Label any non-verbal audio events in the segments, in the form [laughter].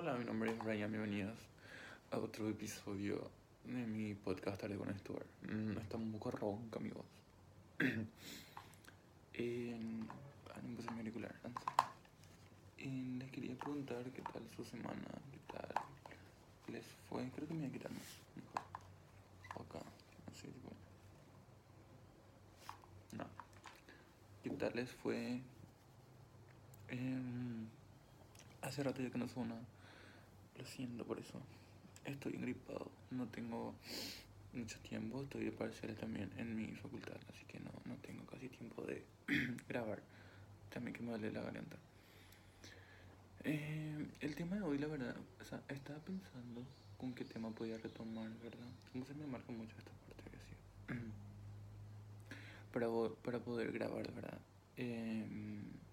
Hola, mi nombre es Brian, bienvenidos a otro episodio de mi podcast Tarde con Stuart. Mm, está un poco ronca mi voz. [clears throat] ah, mi auricular, les quería preguntar qué tal su semana, qué tal les fue. Creo que me voy a quitar más, mejor. Acá, así, tipo. No. ¿Qué tal les fue? Em, hace rato ya que no suena. Lo siento por eso. Estoy engripado. No tengo mucho tiempo. Estoy de parciales también en mi facultad. Así que no, no tengo casi tiempo de [clears throat] grabar. También que me duele la garganta. Eh, el tema de hoy, la verdad, o sea, estaba pensando con qué tema podía retomar, ¿verdad? Como se me marca mucho esta parte que [clears throat] para, para poder grabar, ¿verdad? Eh,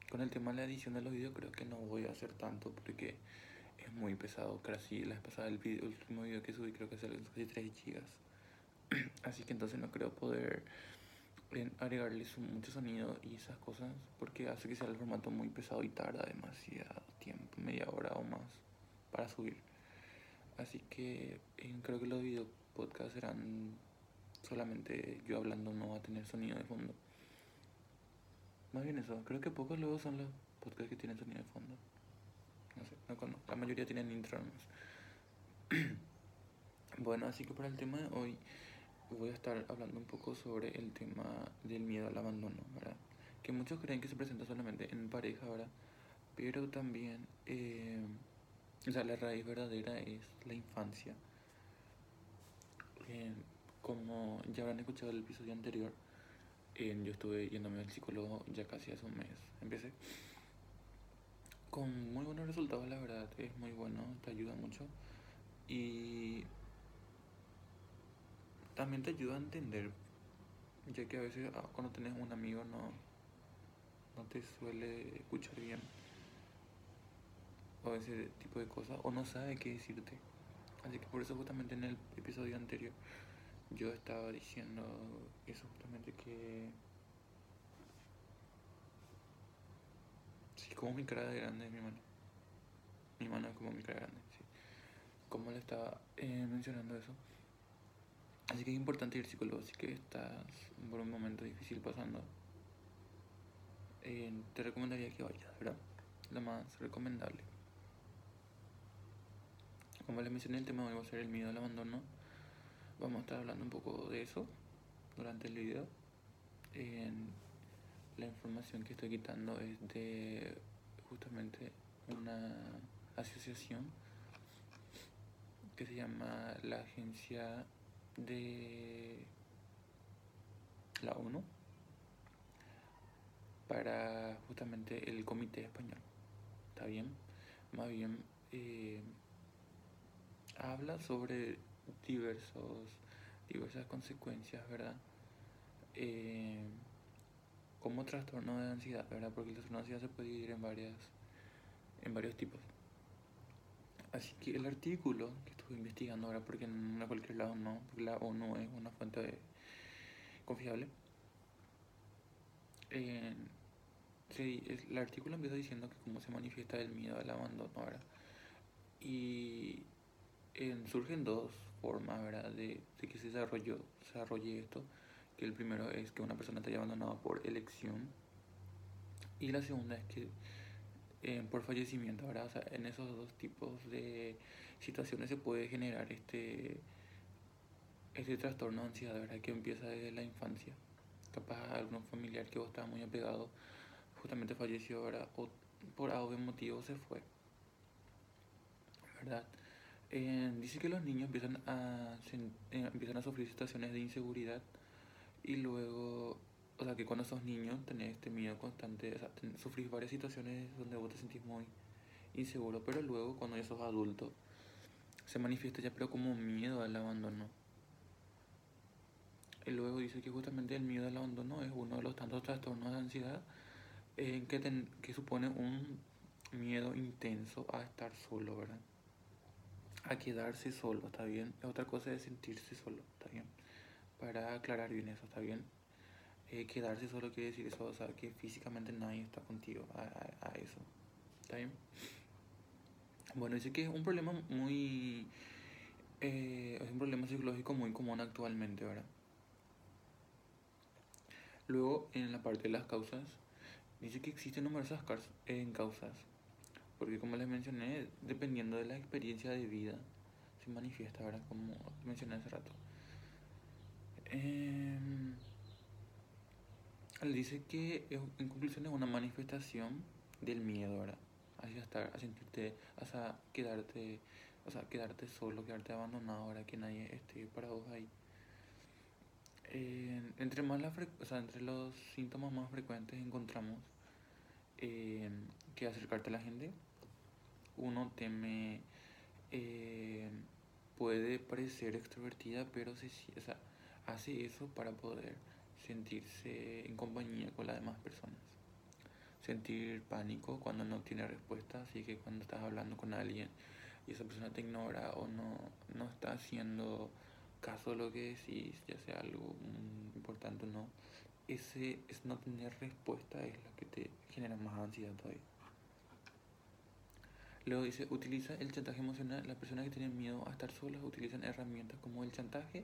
con el tema de la edición de los vídeos creo que no voy a hacer tanto porque es muy pesado. Casi la vez pasada el, video, último video que subí creo que es casi 3 gigas. [clears throat] Así que entonces no creo poder agregarle mucho sonido y esas cosas porque hace que sea el formato muy pesado y tarda demasiado tiempo, media hora o más para subir. Así que eh, creo que los video podcasts serán solamente yo hablando, no va a tener sonido de fondo. Más bien eso, creo que pocos luego son los podcasts que tienen sonido de fondo. No sé, no conozco. La mayoría tienen intro [clears throat] bueno, así que para el tema de hoy voy a estar hablando un poco sobre el tema del miedo al abandono, ¿verdad? Que muchos creen que se presenta solamente en pareja, ¿verdad? Pero también, eh, o sea, la raíz verdadera es la infancia. Eh, como ya habrán escuchado el episodio anterior, yo estuve yéndome al psicólogo ya casi hace un mes. Empecé con muy buenos resultados, la verdad. Es muy bueno, te ayuda mucho. Y también te ayuda a entender, ya que a veces ah, cuando tenés un amigo no, no te suele escuchar bien. O ese tipo de cosas, o no sabe qué decirte. Así que por eso justamente en el episodio anterior yo estaba diciendo eso justamente que como mi cara de grande mi mano. Mi mano es como mi cara grande sí. Como le estaba eh, mencionando eso. Así que es importante ir psicólogo si que estás por un momento difícil pasando. Eh, te recomendaría que vayas verdad lo más recomendable. Como les mencioné el tema hoy va a ser el miedo al abandono. Vamos a estar hablando un poco de eso durante el video. La información que estoy quitando es de justamente una asociación que se llama la Agencia de la ONU para justamente el Comité Español. ¿Está bien? Más bien eh, habla sobre diversos, diversas consecuencias, ¿verdad? Eh, como trastorno de ansiedad, ¿verdad? Porque el trastorno de ansiedad se puede dividir en, varias, en varios tipos. Así que el artículo que estuve investigando ahora, porque en cualquier lado no, porque la ONU es una fuente confiable, eh, el artículo empieza diciendo que cómo se manifiesta el miedo al abandono, ¿verdad? Y surgen dos formas ¿verdad? De, que se desarrolló, desarrolle esto. Que el primero es que una persona está abandonada por elección. Y la segunda es que eh, por fallecimiento, ¿verdad? O sea, en esos dos tipos de situaciones se puede generar este, este trastorno de ansiedad, ¿verdad? Que empieza desde la infancia. Capaz algún familiar que vos estabas muy apegado justamente falleció, ¿verdad? O por algún motivo se fue, ¿verdad? Eh, dice que los niños empiezan a, eh, empiezan a sufrir situaciones de inseguridad y luego, o sea, que cuando sos niño tenés este miedo constante, o sea, sufrís varias situaciones donde vos te sentís muy inseguro, pero luego cuando ya sos adulto se manifiesta ya pero como miedo al abandono. Y luego dice que justamente el miedo al abandono es uno de los tantos trastornos de ansiedad que, que supone un miedo intenso a estar solo, ¿verdad? a quedarse solo, ¿está bien? Otra cosa es sentirse solo, ¿está bien? Para aclarar bien eso, ¿está bien? Eh, quedarse solo quiere decir eso, o sea, que físicamente nadie está contigo a, eso, ¿está bien? Bueno, dice que es un problema muy... Eh, es un problema psicológico muy común actualmente, ¿verdad? Luego, en la parte de las causas, dice que existen numerosas en causas, porque como les mencioné, dependiendo de la experiencia de vida, se manifiesta, ¿verdad? Como mencioné hace rato. Eh, dice que en conclusión es una manifestación del miedo, ¿verdad? Hacia estar, a sentirte, a quedarte, o sea, quedarte solo, quedarte abandonado, ahora que nadie esté para vos ahí. Eh, entre, más la o sea, entre los síntomas más frecuentes encontramos eh, que acercarte a la gente. Uno teme, puede parecer extrovertida, pero se, o sea, hace eso para poder sentirse en compañía con las demás personas. Sentir pánico cuando no tiene respuesta, así que cuando estás hablando con alguien y esa persona te ignora o no, no está haciendo caso de lo que decís, ya sea algo importante o no, ese es no tener respuesta es lo que te genera más ansiedad todavía. Luego dice, utiliza el chantaje emocional. Las personas que tienen miedo a estar solas utilizan herramientas como el chantaje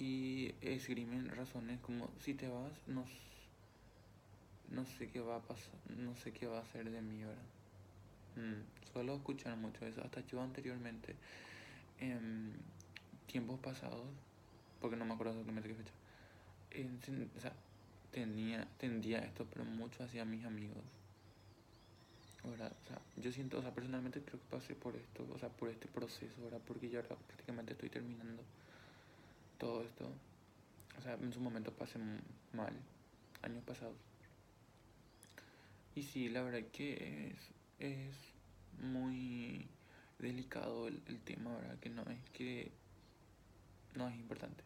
y esgrimen razones como si te vas, no, no sé qué va a pasar, no sé qué va a hacer de mí ahora. Mm, suelo escuchar mucho eso, hasta yo anteriormente. En, tiempos pasados, porque no me acuerdo exactamente qué fecha, o sea, tenía, tendía esto, pero mucho hacia mis amigos. Ahora, o sea, yo siento, o sea, personalmente creo que pasé por esto, o sea, por este proceso, ahora, porque yo ahora prácticamente estoy terminando todo esto. O sea, en su momento pasé mal, años pasados. Y sí, la verdad que es, es muy delicado el, el tema, ¿verdad? Que no es que no es importante.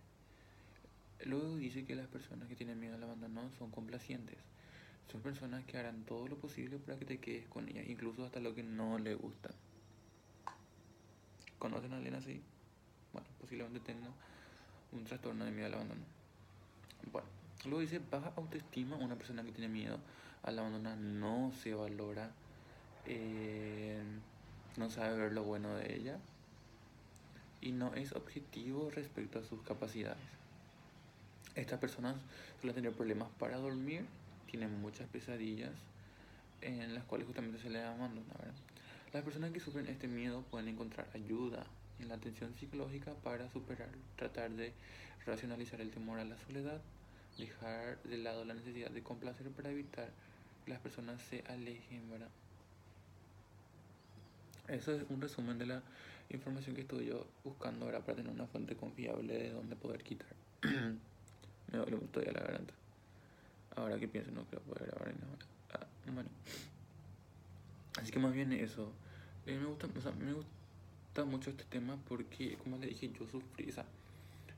Luego dice que las personas que tienen miedo al abandono son complacientes. Son personas que harán todo lo posible para que te quedes con ellas, incluso hasta lo que no le gusta. ¿Conocen a alguien así? Bueno, posiblemente tenga un trastorno de miedo al abandono. Bueno, luego dice baja autoestima. Una persona que tiene miedo al abandono no se valora, eh, no sabe ver lo bueno de ella y no es objetivo respecto a sus capacidades. Estas personas suelen tener problemas para dormir, tienen muchas pesadillas en las cuales justamente se les abandona. Las personas que sufren este miedo pueden encontrar ayuda en la atención psicológica para superarlo, tratar de racionalizar el temor a la soledad, dejar de lado la necesidad de complacer para evitar que las personas se alejen, ¿verdad? Eso es un resumen de la información que estuve yo buscando ahora para tener una fuente confiable de donde poder quitar. [clears throat] me duele todavía la garganta. Ahora que pienso, no creo poder grabar en ahora. Ah, bueno. Así que más bien eso. Eh, me, gusta, o sea, me gusta mucho este tema porque, como le dije, yo sufrí, o sea,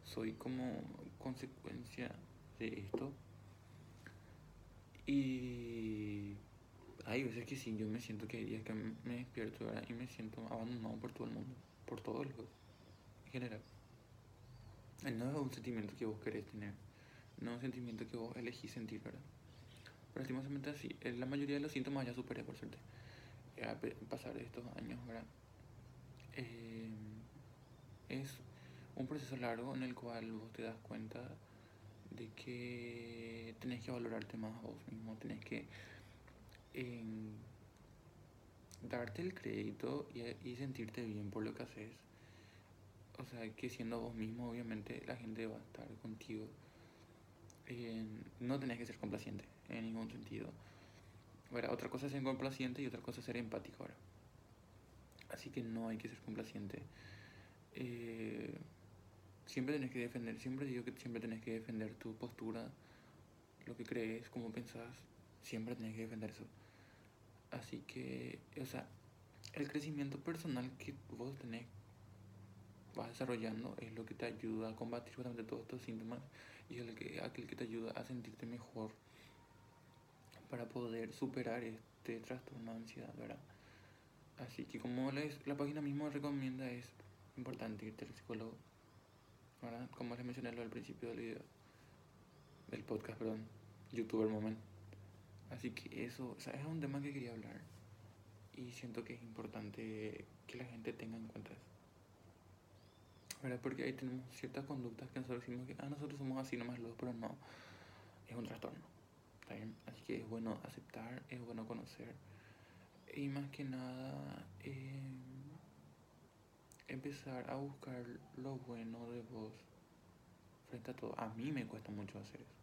soy como consecuencia de esto. Y hay veces que sí, yo me siento que hay días que me despierto y me siento abandonado por todo el mundo, por todo el en general. No es un sentimiento que vos querés tener, no es un sentimiento que vos elegís sentir, ¿verdad? Pero lastimosamente así, la mayoría de los síntomas ya superé, por suerte, a pasar de estos años. Eh, es un proceso largo en el cual vos te das cuenta de que tenés que valorarte más a vos mismo, tenés que en darte el crédito y, sentirte bien por lo que haces. O sea, que siendo vos mismo, obviamente la gente va a estar contigo. no tenés que ser complaciente en ningún sentido. Ahora, otra cosa es ser complaciente y otra cosa es ser empático ahora. Así que no hay que ser complaciente. Eh, siempre tenés que defender, siempre digo que siempre tenés que defender tu postura, lo que crees, cómo pensás, siempre tenés que defender eso. Así que, o sea, el crecimiento personal que vos tenés, vas desarrollando, es lo que te ayuda a combatir justamente todos estos síntomas y es el que, aquel que te ayuda a sentirte mejor para poder superar este trastorno de ansiedad, ¿verdad? Así que como les, la página misma recomienda, es importante irte al psicólogo, ¿verdad? Como les mencioné al principio del video, del podcast, perdón, youtuber moment. Así que eso, o sea, es un tema que quería hablar. Y siento que es importante que la gente tenga en cuenta eso. ¿Verdad? Porque ahí tenemos ciertas conductas que nosotros decimos que ah, nosotros somos así nomás los, pero no, es un trastorno. Así que es bueno aceptar, es bueno conocer. Y más que nada, eh, empezar a buscar lo bueno de vos frente a todo. A mí me cuesta mucho hacer eso.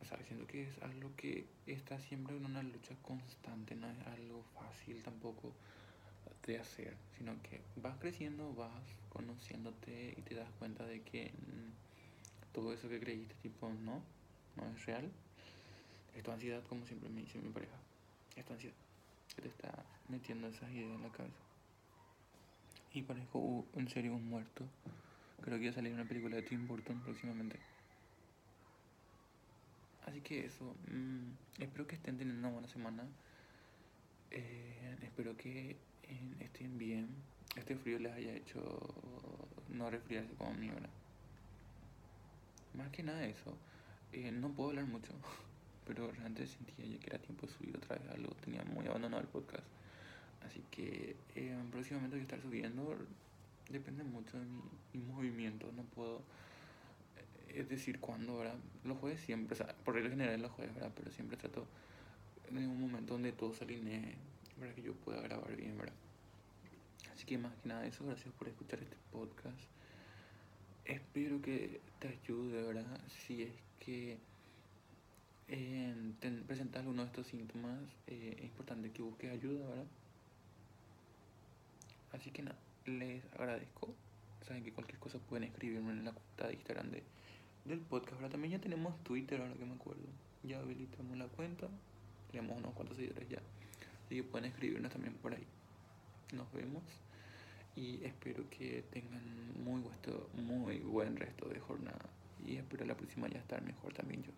O sea, siento que es algo que está siempre en una lucha constante, no es algo fácil tampoco de hacer, sino que vas creciendo, vas conociéndote y te das cuenta de que mm, todo eso que creíste, tipo, no, no es real. Es tu ansiedad, como siempre me dice mi pareja. Es tu ansiedad que te está metiendo esas ideas en la cabeza. Y parezco en serio un muerto. Creo que va a salir una película de Tim Burton próximamente. Así que eso, mm, espero que estén teniendo una buena semana. Eh, espero que eh, estén bien. Este frío les haya hecho no resfriarse como a mí, ¿verdad? Más que nada eso. Eh, no puedo hablar mucho, [laughs] pero realmente sentía ya que era tiempo de subir otra vez algo. Tenía muy abandonado el podcast. Así que próximamente voy a estar subiendo. Depende mucho de mi, mi movimiento. No puedo es decir, cuando, ¿verdad? Los jueves siempre, o sea, por regla general los jueves, ¿verdad? Pero siempre trato de un momento donde todo se alinee, para que yo pueda grabar bien, ¿verdad? Así que más que nada eso, gracias por escuchar este podcast. Espero que te ayude, ¿verdad? Si es que eh, te presentas alguno de estos síntomas, eh, es importante que busques ayuda, ¿verdad? Así que nada, les agradezco. Saben que cualquier cosa pueden escribirme en la cuenta de Instagram de del podcast. Ahora también ya tenemos Twitter, ahora que me acuerdo. Ya habilitamos la cuenta. Tenemos unos cuantos seguidores ya. Así que pueden escribirnos también por ahí. Nos vemos. Y espero que tengan muy, muy buen resto de jornada. Y espero la próxima ya estar mejor también yo.